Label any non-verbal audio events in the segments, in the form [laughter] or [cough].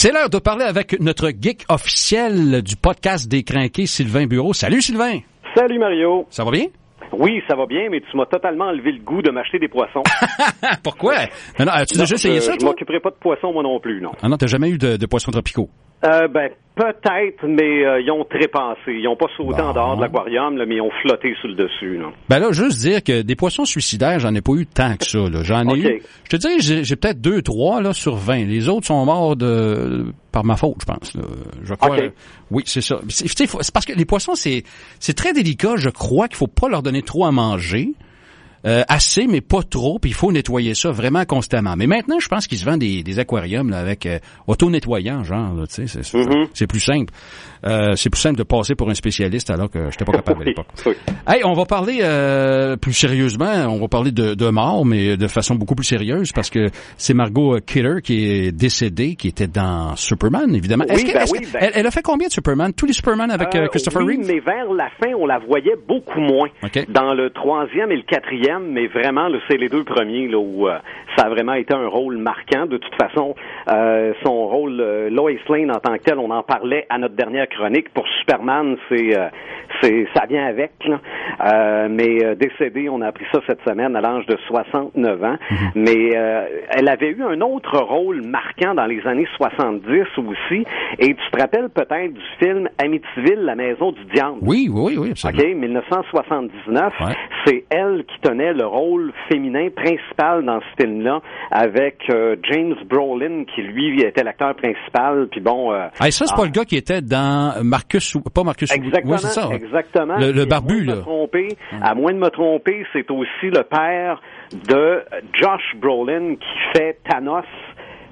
C'est l'heure de parler avec notre geek officiel du podcast des crinqués, Sylvain Bureau. Salut Sylvain! Salut Mario! Ça va bien? Oui, ça va bien, mais tu m'as totalement enlevé le goût de m'acheter des poissons. [laughs] Pourquoi? Non, non, as-tu déjà essayé ça, Je m'occuperai pas de poissons, moi non plus, non. Ah non, t'as jamais eu de, de poissons tropicaux? Euh, ben, peut-être, mais euh, ils ont trépassé. Ils ont pas sauté Bon. en dehors de l'aquarium, là, mais ils ont flotté sur le dessus, là. Ben là, juste dire que des poissons suicidaires, j'en ai pas eu tant que ça. là. J'en ai eu. Je te dirais, j'ai, peut-être deux, trois là sur 20. Les autres sont morts de par ma faute, je pense. là. Je crois. Ok. Oui, c'est ça. C'est parce que les poissons, c'est c'est très délicat. Je crois qu'il faut pas leur donner trop à manger. Euh, assez, mais pas trop, puis il faut nettoyer ça vraiment constamment. Mais maintenant, je pense qu'il se vend des, des aquariums là, avec euh, auto-nettoyant, genre, là, tu sais, c'est, c'est plus simple. Euh, c'est plus simple de passer pour un spécialiste alors que j'étais pas capable à [laughs] l'époque. oui. Hey, on va parler euh, plus sérieusement, on va parler de, de mort, mais de façon beaucoup plus sérieuse, parce que c'est Margot Kidder qui est décédée, qui était dans Superman, évidemment. Oui, Est-ce que- ben oui, ben- elle, elle a fait combien de Superman? Tous les Superman avec euh, Christopher oui, Reeve? mais vers la fin, on la voyait beaucoup moins. OK. Dans le troisième et le quatrième, mais vraiment, c'est les deux premiers là, où euh, ça a vraiment été un rôle marquant. De toute façon, euh, son rôle, euh, Lois Lane en tant que tel, on en parlait à notre dernière chronique. Pour Superman, c'est, c'est, ça vient avec. là. Mais décédée, on a appris ça cette semaine à l'âge de 69 ans. Mais euh, elle avait eu un autre rôle marquant dans les années 70 aussi. Et tu te rappelles peut-être du film Amityville, la maison du diable? Oui, oui, oui, absolument. OK, 1979, Ouais. c'est elle qui tenait le rôle féminin principal dans ce film-là, avec euh, James Brolin qui lui était l'acteur principal. Puis bon, euh, Hey, ça, c'est ah, pas le gars qui était dans Marcus, ou- pas Marcus, Exactement, oui, ça. ouais. exactement. Le, le Et barbu, à moins de là. me tromper, à moins de me tromper, c'est aussi le père de Josh Brolin qui fait Thanos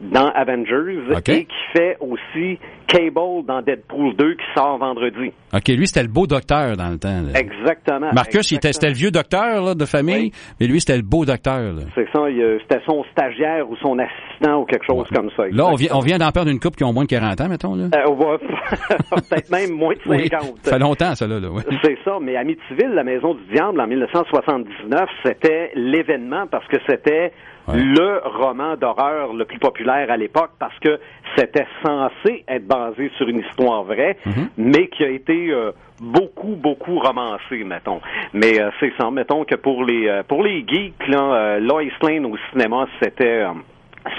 dans Avengers et qui fait aussi Cable dans Deadpool 2 qui sort vendredi. OK, lui, c'était le beau docteur dans le temps. là. Exactement. Marcus, il était, c'était exactement. le vieux docteur là, de famille, mais lui, c'était le beau docteur. Là, C'est ça, il, euh, c'était son stagiaire ou son assistant ou quelque chose Ouais. comme ça. Là, on vient, on vient d'en perdre une couple qui ont moins de 40 ans, mettons. Là. Euh, on va- [laughs] peut-être même moins de 50. Oui, ça fait longtemps, ça, là. là ouais. C'est ça, mais Amityville, la Maison du Diable, en 1979, c'était l'événement parce que c'était Ouais. le roman d'horreur le plus populaire à l'époque parce que c'était censé être basé sur une histoire vraie, Mhm. mais qui a été euh, beaucoup, beaucoup romancé, mettons. Mais euh, c'est ça, mettons que pour les euh, pour les geeks, là, Lois Lane au cinéma, c'était...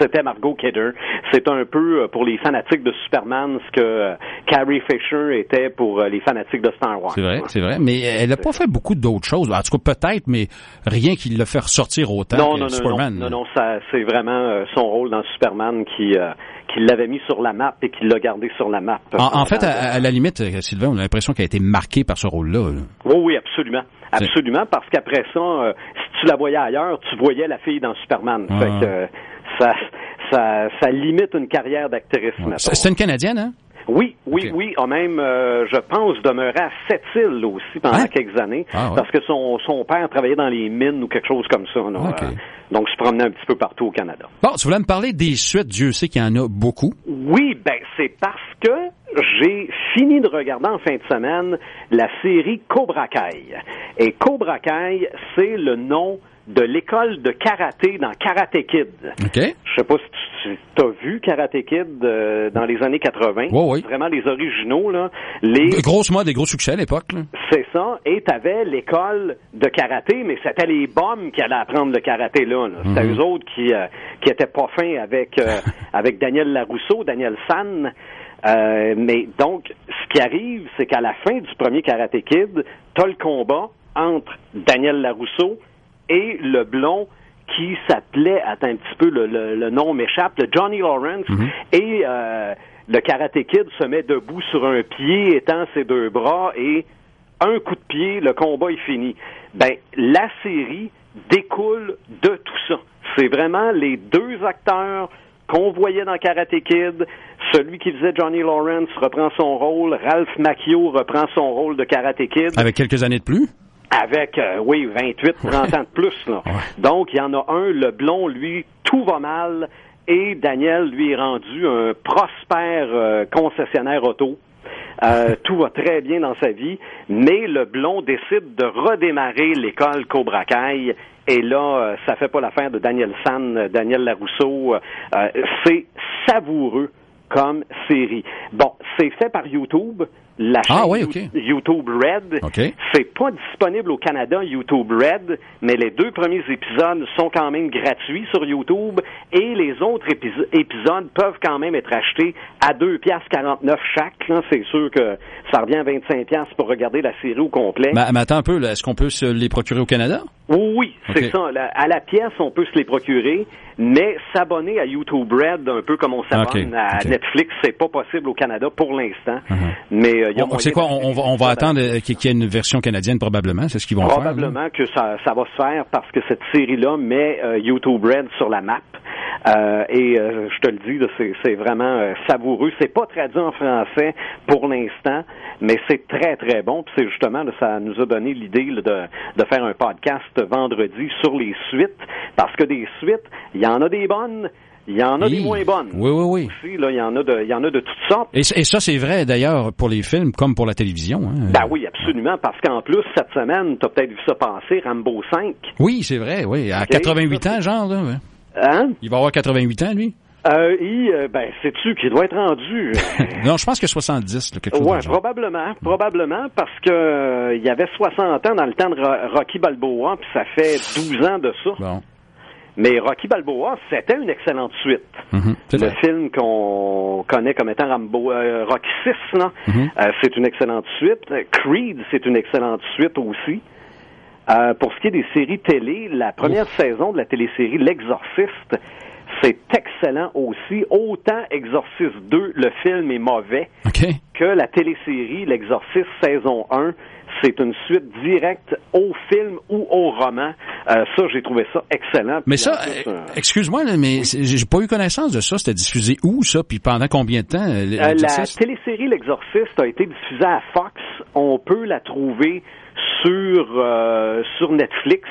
c'était Margot Kidder. C'est un peu euh, pour les fanatiques de Superman ce que euh, Carrie Fisher était pour euh, les fanatiques de Star Wars. C'est vrai, c'est vrai. Mais elle n'a pas fait beaucoup d'autres choses. En tout cas, peut-être, mais rien qui l'a fait ressortir autant Non, que non, non, Superman. non, non, non, ça, c'est vraiment son rôle dans Superman qui, euh, qui l'avait mis sur la map et qui l'a gardé sur la map. En, en fait, à, à la limite, Sylvain, on a l'impression qu'elle a été marquée par ce rôle-là. là. Oui, oui, absolument. Absolument, parce qu'après ça, euh, si tu la voyais ailleurs, tu voyais la fille dans Superman. Ah. Fait que euh, ça, ça, ça limite une carrière d'actrice, Ouais. C'est une Canadienne, hein? Oui, oui, Ok. oui. A même, euh, je pense, demeuré à Sept-Îles aussi pendant Hein? quelques années, Ah, ouais. parce que son, son père travaillait dans les mines ou quelque chose comme ça. là. Ok. Euh, donc, se promenait un petit peu partout au Canada. Bon, tu voulais me parler des suites. Dieu sait qu'il y en a beaucoup. Oui, ben c'est parce que j'ai fini de regarder en fin de semaine la série Cobra Kai. Et Cobra Kai, c'est le nom de l'école de karaté dans Karate Kid. OK? Je sais pas si tu as vu Karate Kid euh, dans les années 80. Ouais, ouais. Vraiment les originaux, là. Les mode, des gros succès à l'époque. c'est ça. Et t'avais l'école de karaté, mais c'était les bombes qui allaient apprendre le karaté là. là. C'était Mhm. eux autres qui euh, qui étaient pas fins avec euh, [laughs] avec Daniel Larousseau, Daniel San. Euh, mais donc, ce qui arrive, c'est qu'à la fin du premier Karate Kid, t'as le combat entre Daniel Larousseau et le blond qui s'appelait, attends un petit peu, le, le- le nom m'échappe, le Johnny Lawrence, et euh, le Karate Kid se met debout sur un pied, étend ses deux bras, et un coup de pied, le combat est fini. Ben, la série découle de tout ça. C'est vraiment les deux acteurs qu'on voyait dans Karate Kid. Celui qui faisait Johnny Lawrence reprend son rôle. Ralph Macchio reprend son rôle de Karate Kid. Avec quelques années de plus? Avec, euh, oui, 28, 30 ans de plus. Là. Donc, il y en a un, le blond, lui, tout va mal. Et Daniel, lui, est rendu un prospère euh, concessionnaire auto. Euh, [laughs] tout va très bien dans sa vie, mais le blond décide de redémarrer l'école Cobra Kai. Et là, euh, ça fait pas l'affaire de Daniel San, euh, Daniel Larousseau. Euh, c'est savoureux comme série. Bon, c'est fait par YouTube. La chaîne Ah, ouais, ok. YouTube Red. OK. C'est pas disponible au Canada, YouTube Red, mais les deux premiers épisodes sont quand même gratuits sur YouTube et les autres épis- épisodes peuvent quand même être achetés à 2 piastres 49 chaque. là. C'est sûr que ça revient à 25 piastres pour regarder la série au complet. Mais, mais attends un peu, est-ce qu'on peut se les procurer au Canada? Oui, oui, c'est ça. La- à la pièce, on peut se les procurer, mais s'abonner à YouTube Red, un peu comme on s'abonne à. Netflix, c'est pas possible au Canada pour l'instant. Mhm. Mais euh, y a On- C'est quoi, on, va, on va d'acheter attendre qu'il y ait une version canadienne probablement, c'est ce qu'ils vont faire. Probablement que ça, ça va se faire parce que cette série-là met euh, YouTube Red sur la map. Euh, et euh, je te le dis, c'est, vraiment euh, savoureux. C'est pas traduit en français pour l'instant, mais c'est très très bon. Puis c'est justement, là, ça nous a donné l'idée là, de, de faire un podcast vendredi sur les suites, parce que des suites, il y en a des bonnes, il y en a des moins bonnes. Oui, oui, oui. Aussi, là, il y en a de, il y en a de toutes sortes. Et, et ça, c'est vrai d'ailleurs pour les films comme pour la télévision. Hein. Ben oui, absolument, parce qu'en plus, cette semaine, tu as peut-être vu ça passer, Rambo 5. Oui, c'est vrai, oui. À Ok. 88 ans, genre, là. Hein? Il va avoir 88 ans, lui? Euh, et, euh, ben, sais-tu qu'il doit être rendu? [laughs] Non, je pense que 70, là, quelque chose ouais, probablement, probablement, parce que euh, il y avait 60 ans dans le temps de Ro- Rocky Balboa, puis ça fait 12 ans de ça. Bon. Mais Rocky Balboa, c'était une excellente suite. Mhm, c'est Le film qu'on connaît comme étant Rambo, euh, Rocky 6, là, Mhm. euh, c'est une excellente suite. Creed, c'est une excellente suite aussi. Euh, pour ce qui est des séries télé, la première saison de la télésérie L'Exorciste, c'est excellent aussi. Autant Exorciste 2, le film est mauvais, que la télésérie L'Exorciste saison 1, c'est une suite directe au film ou au roman. Euh, ça, j'ai trouvé ça excellent. Mais ça, euh, euh, excuse-moi, mais j'ai pas eu connaissance de ça. C'était diffusé où, ça? Puis pendant combien de temps? euh, la télésérie L'Exorciste a été diffusée à Fox. On peut la trouver sur euh, sur Netflix.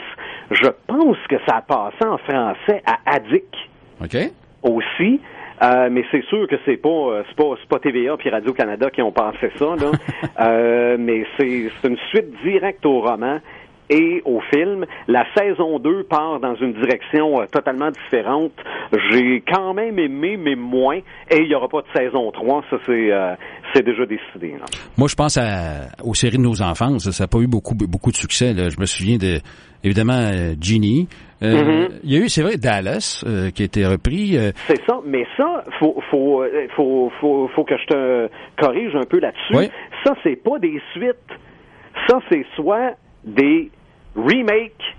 Je pense que ça a passé en français à Addict OK. aussi. Euh, mais c'est sûr que c'est pas euh, c'est pas TVA puis Radio Canada qui ont pensé ça là. [laughs] Euh, mais c'est c'est une suite directe au roman et au film. La saison 2 part dans une direction euh, totalement différente. J'ai quand même aimé, mais moins. Et il n'y aura pas de saison 3. Ça, c'est euh, c'est déjà décidé. là. Moi, je pense à, aux séries de nos enfances. Ça n'a pas eu beaucoup, beaucoup de succès. Là. Je me souviens de, évidemment, euh, Ginny. Euh, Mhm. Il y a eu, c'est vrai, Dallas, euh, qui a été repris. euh, C'est ça, mais ça, faut, faut, faut, faut, faut que je te corrige un peu là-dessus. Oui. Ça, c'est pas des suites. Ça, c'est soit des remakes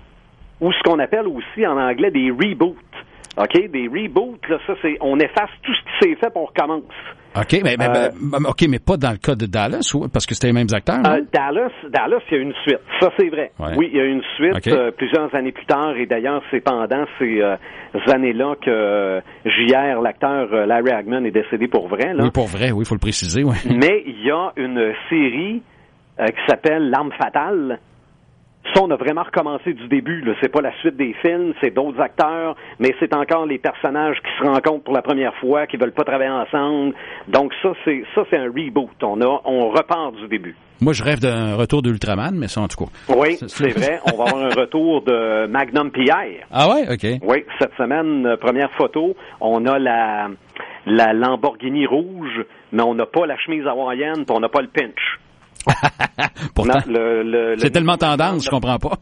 ou ce qu'on appelle aussi en anglais des reboots. OK? Des reboots, là, ça, c'est, on efface tout ce qui s'est fait puis on recommence. OK, mais, mais- Euh, mais- OK, mais pas dans le cas de Dallas, parce que c'était les mêmes acteurs. Euh, Dallas, Dallas, il y a une suite. Ça, c'est vrai. Ouais. Oui, il y a une suite euh, plusieurs années plus tard. Et d'ailleurs, c'est pendant ces années-là que JR, l'acteur Larry Hagman, est décédé pour vrai. Là. oui, pour vrai, oui, il faut le préciser. Ouais. Mais il y a une série qui s'appelle L'arme fatale. Ça, on a vraiment recommencé du début. là. C'est pas la suite des films, c'est d'autres acteurs, mais c'est encore les personnages qui se rencontrent pour la première fois, qui veulent pas travailler ensemble. Donc ça, c'est ça, c'est un reboot. On a, on repart du début. Moi, je rêve d'un retour d'Ultraman, mais ça, en tout cas. Oui, C'est- vrai. On va avoir un retour de Magnum Pierre. Ah ouais? OK. Oui, cette semaine, euh, première photo, on a la, la Lamborghini rouge, mais on n'a pas la chemise hawaïenne, puis on n'a pas le pinch. [laughs] Pourtant, c'est tellement tendance, je comprends pas.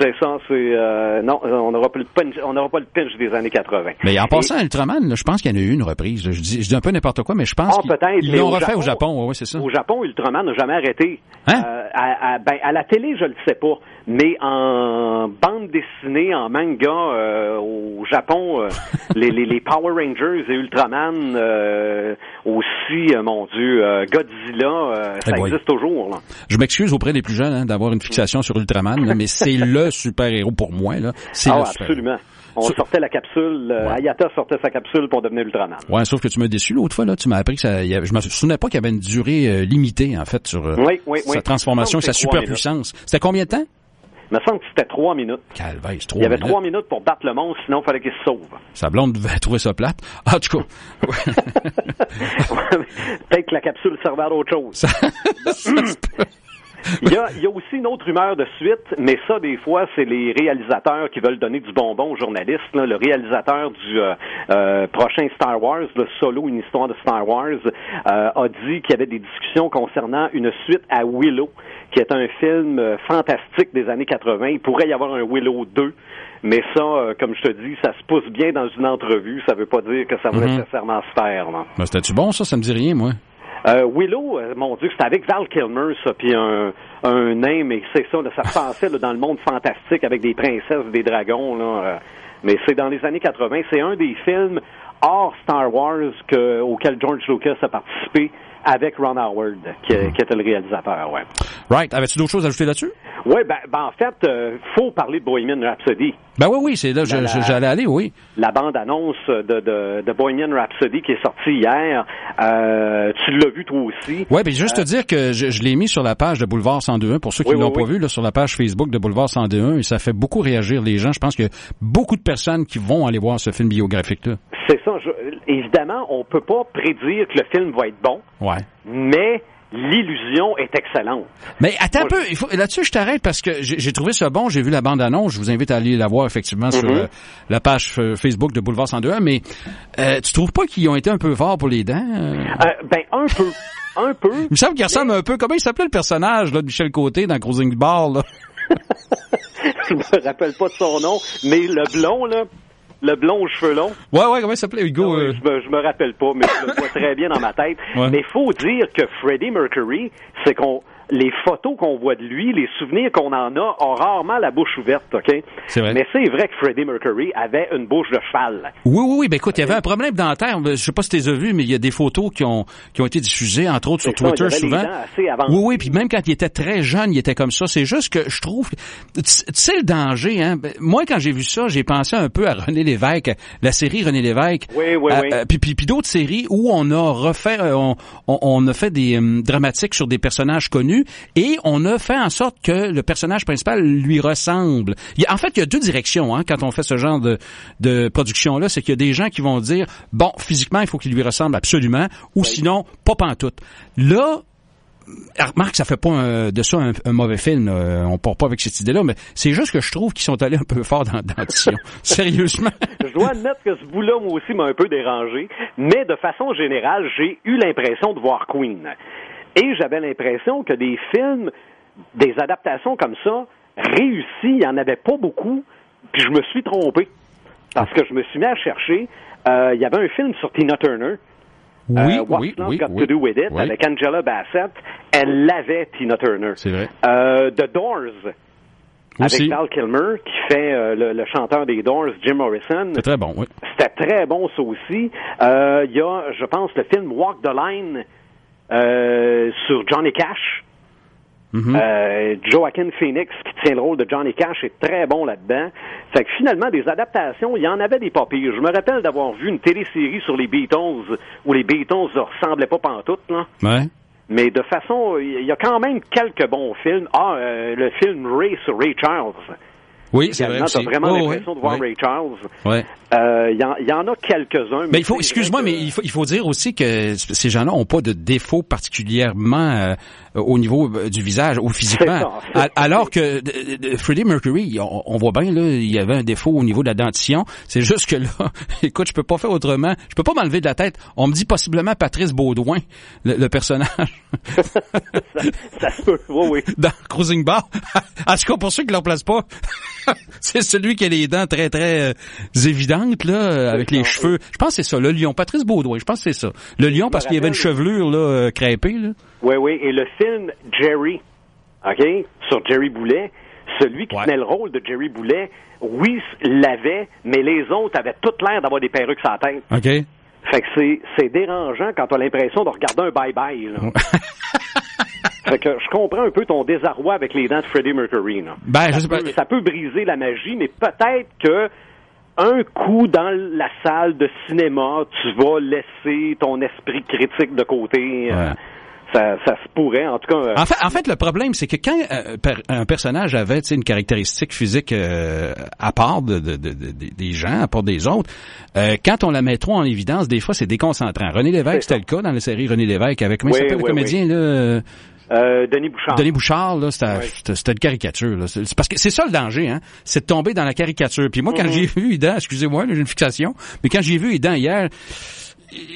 C'est ça, c'est euh, non, on n'aura pas le pinch, on n'aura pas le pinch des années 80. Mais en Et- passant à Ultraman, là, je pense qu'il y en a eu une reprise. Je dis, je dis un peu n'importe quoi, mais je pense Ah, qu'ils l'ont refait au Japon- c'est ça. Au Japon, Ultraman n'a jamais arrêté. Hein? Euh, à, à- ben, à la télé, je le sais pas, mais en bande dessinée, en manga, euh, au Japon, euh, [laughs] les, les, les Power Rangers et Ultraman, euh, aussi, euh, mon Dieu, euh, Godzilla, euh, ça existe toujours. Là. Je m'excuse auprès des plus jeunes hein, d'avoir une fixation sur Ultraman, là, mais c'est le [laughs] super-héros pour moi. Là. C'est Ah, absolument. On sortait la capsule, Ouais. Ayata sortait sa capsule pour devenir Ultraman. Ouais, sauf que tu m'as déçu l'autre fois. Là, tu m'as appris que ça. il y avait- je me souvenais pas qu'il y avait une durée limitée en fait sur Oui, oui, sa oui. transformation et sa superpuissance. C'était combien de temps? Il me semble que c'était trois minutes. Calvaire, c'est Il trois y avait minutes. trois minutes pour battre le monstre, sinon il fallait qu'il se sauve. Sa blonde devait trouver ça plate. Ah, en tout cas, [laughs] Peut-être que la capsule servait à d'autres choses. ça, ça se peut. Il, y a, il y a aussi une autre rumeur de suite, mais ça, des fois, c'est les réalisateurs qui veulent donner du bonbon aux journalistes. Là. Le réalisateur du euh, euh, prochain Star Wars, le solo, une histoire de Star Wars, euh, a dit qu'il y avait des discussions concernant une suite à Willow, qui est un film fantastique des années 80. Il pourrait y avoir un Willow 2. Mais ça, comme je te dis, ça se pousse bien dans une entrevue. Ça veut pas dire que ça va Mhm. nécessairement se faire. Ben, C'était-tu bon, ça? Ça me dit rien, moi. Euh, Willow, euh, mon Dieu, c'était avec Val Kilmer, ça, puis un, un nain, mais c'est ça, là, ça passait dans le monde fantastique avec des princesses, des dragons, là. euh, mais c'est dans les années 80. C'est un des films hors Star Wars que, auquel George Lucas a participé avec Ron Howard, qui, qui était le réalisateur, ouais. Right. Avais-tu d'autres choses à ajouter là-dessus? Ouais, ben, ben, en fait, euh, faut parler de Bohemian Rhapsody. Ben oui, oui, c'est là, je- j'allais aller, oui. la bande-annonce de, de, de Bohemian Rhapsody qui est sortie hier. Euh, tu l'as vu toi aussi. Ouais, ben juste te dire que je, je l'ai mis sur la page de Boulevard 102.1 pour ceux qui Oui, ne l'ont oui, pas oui. vu là sur la page Facebook de Boulevard 102.1 et ça fait beaucoup réagir les gens. Je pense qu'il y a beaucoup de personnes qui vont aller voir ce film biographique là. C'est ça. je- évidemment, on peut pas prédire que le film va être bon, Ouais. Mais l'illusion est excellente. Mais attends un peu, il faut- là-dessus je t'arrête parce que j'ai trouvé ça bon, j'ai vu la bande annonce, je vous invite à aller la voir effectivement sur Mhm. euh, la page euh, Facebook de Boulevard 102.1 mais euh, tu trouves pas qu'ils ont été un peu forts pour les dents ben un peu, un peu. [laughs] Il me semble qu'il ressemble un peu comment il s'appelait le personnage là, de Michel Côté dans Cruising Bar là? [laughs] je me rappelle pas de son nom, mais le blond là, le blond aux cheveux longs. Ouais ouais, comment il s'appelait Hugo euh? je, me, je me rappelle pas, mais je le vois [laughs] très bien dans ma tête. Ouais. Mais faut dire que Freddie Mercury, c'est qu'on les photos qu'on voit de lui, les souvenirs qu'on en a, ont rarement la bouche ouverte, OK? C'est vrai. Mais c'est vrai que Freddie Mercury avait une bouche de cheval. Oui, oui, oui. Ben écoute, il y avait un problème dentaire. Je sais pas si tu les as vus, mais il y a des photos qui ont, qui ont été diffusées, entre autres sur ça, Twitter souvent. Oui, oui. Puis même quand il était très jeune, il était comme ça. C'est juste que je trouve, tu sais le danger. Hein? Ben, Moi, quand j'ai vu ça, j'ai pensé un peu à René Lévesque, la série René Lévesque. Oui, oui, Euh, oui. euh, puis, puis, puis d'autres séries où on a refait, euh, on, on, on a fait des euh, dramatiques sur des personnages connus et on a fait en sorte que le personnage principal lui ressemble. Il y a- en fait, il y a deux directions hein, quand on fait ce genre de, de production-là. C'est qu'il y a des gens qui vont dire, bon, physiquement, il faut qu'il lui ressemble absolument, ou sinon, pas pantoute. Là, remarque, ça fait pas un- de ça un, un mauvais film. euh, on part pas avec cette idée-là, mais c'est juste que je trouve qu'ils sont allés un peu fort dans la dentition. [laughs] Sérieusement. Je dois admettre que ce bout-là, moi aussi, m'a un peu dérangé. Mais de façon générale, j'ai eu l'impression de voir Queen. Et j'avais l'impression que des films, des adaptations comme ça, réussis, il n'y en avait pas beaucoup. Puis je me suis trompé. Parce que je me suis mis à chercher. euh, Il y avait un film sur Tina Turner. Oui, euh, What's oui, Not oui, Got oui. to Do With It, Oui. avec Angela Bassett. Elle l'avait, Tina Turner. C'est vrai. Euh, The Doors. Aussi. Avec Val Kilmer, qui fait euh, le, le chanteur des Doors, Jim Morrison. C'est très bon, oui. C'était très bon, ça aussi. Il y a, je pense, le film Walk the Line euh, sur Johnny Cash. Mhm. Euh, Joaquin Phoenix, qui tient le rôle de Johnny Cash, est très bon là-dedans. Fait que finalement, des adaptations, il y en avait des pas pires. Je me rappelle d'avoir vu une télésérie sur les Beatles, où les Beatles ne ressemblaient pas pantoute, là. Ouais. Mais de façon, il y a quand même quelques bons films. Ah, euh, le film Ray sur Ray Charles. Oui, c'est vrai t'as vraiment Oh, l'impression ouais, de voir ouais. Ray Charles. Ouais. Euh, Il y, en- il y en a quelques-uns. Mais il faut, excuse-moi, mais il faut, il faut dire aussi que ces gens-là ont pas de défaut particulièrement euh, au niveau euh, du visage ou physiquement. Ça. Alors que de- de- de Freddie Mercury, on, on voit bien là, il y avait un défaut au niveau de la dentition. C'est juste que là, [laughs] écoute, je peux pas faire autrement. Je peux pas m'enlever de la tête. On me dit possiblement Patrice Baudouin, le, le personnage [laughs] ça, ça se peut, oui, oui. [laughs] dans Cruising Bar. en tout cas, pour ceux qui ne le placent pas, [laughs] c'est celui qui a les dents très très euh, évidentes là, euh, avec les cheveux. Je pense que c'est ça, le lion. Patrice Baudouin, je pense que c'est ça. Le lion parce qu'il y avait une chevelure là euh, crêpée. Là. Oui, oui. Et le film Jerry, OK, sur Jerry Boulet, celui qui Ouais. tenait le rôle de Jerry Boulet, oui, l'avait, mais les autres avaient toute l'air d'avoir des perruques la tête. OK? Fait que c'est, c'est dérangeant quand t'as l'impression de regarder un bye-bye, là. [laughs] fait que je comprends un peu ton désarroi avec les dents de Freddie Mercury, là. Ben, je ça, sais pas. peut, ça peut briser la magie, mais peut-être que un coup dans la salle de cinéma, tu vas laisser ton esprit critique de côté. euh, ça, ça se pourrait, en tout cas. euh, En fait, en fait, le problème, c'est que quand euh, un personnage avait une caractéristique physique euh, à part de, de- de- de- des gens, à part des autres, euh, quand on la met trop en évidence, des fois, c'est déconcentrant. René Lévesque, c'était le cas dans la série René Lévesque avec comment Oui, s'appelle le oui, comédien là. Euh, Denis Bouchard. Denis Bouchard, là, c'était c'était une caricature. Là. C'est parce que c'est ça le danger, hein. C'est de tomber dans la caricature. Puis moi, quand Mhm. j'ai vu Idan, excusez-moi, j'ai une fixation, mais quand j'ai vu Idan hier,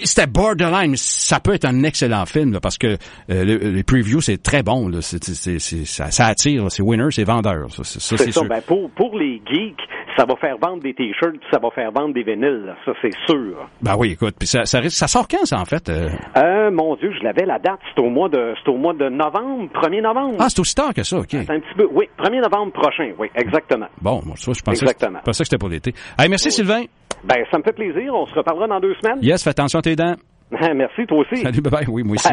c'était borderline. mais Ça peut être un excellent film là, parce que euh, le- les previews c'est très bon. Là. C'est, c'est- c'est- ça, ça attire. là. C'est winner, c'est vendeur. Ça, c'est, sûr. Ben, pour, pour les geeks, ça va faire vendre des t-shirts, ça va faire vendre des vinyles. là. Ça, c'est sûr. Ben oui, écoute. Puis ça, ça, risque- ça sort quand ça en fait euh? Euh, mon Dieu, je l'avais la date. C'est au mois de, c'est au mois de novembre, 1er novembre. Ah, c'est aussi tard que ça. Ok. C'est un petit peu, oui, 1er novembre prochain, oui, exactement. Bon, moi, ça, je pensais. Exactement. Je pensais que c'était pour l'été. Hey, merci Oui. Sylvain. Ben, ça me fait plaisir. On se reparlera dans deux semaines. Yes, fais attention à tes dents. [laughs] Merci, toi aussi. Salut, bye bye. Oui, moi aussi. [laughs]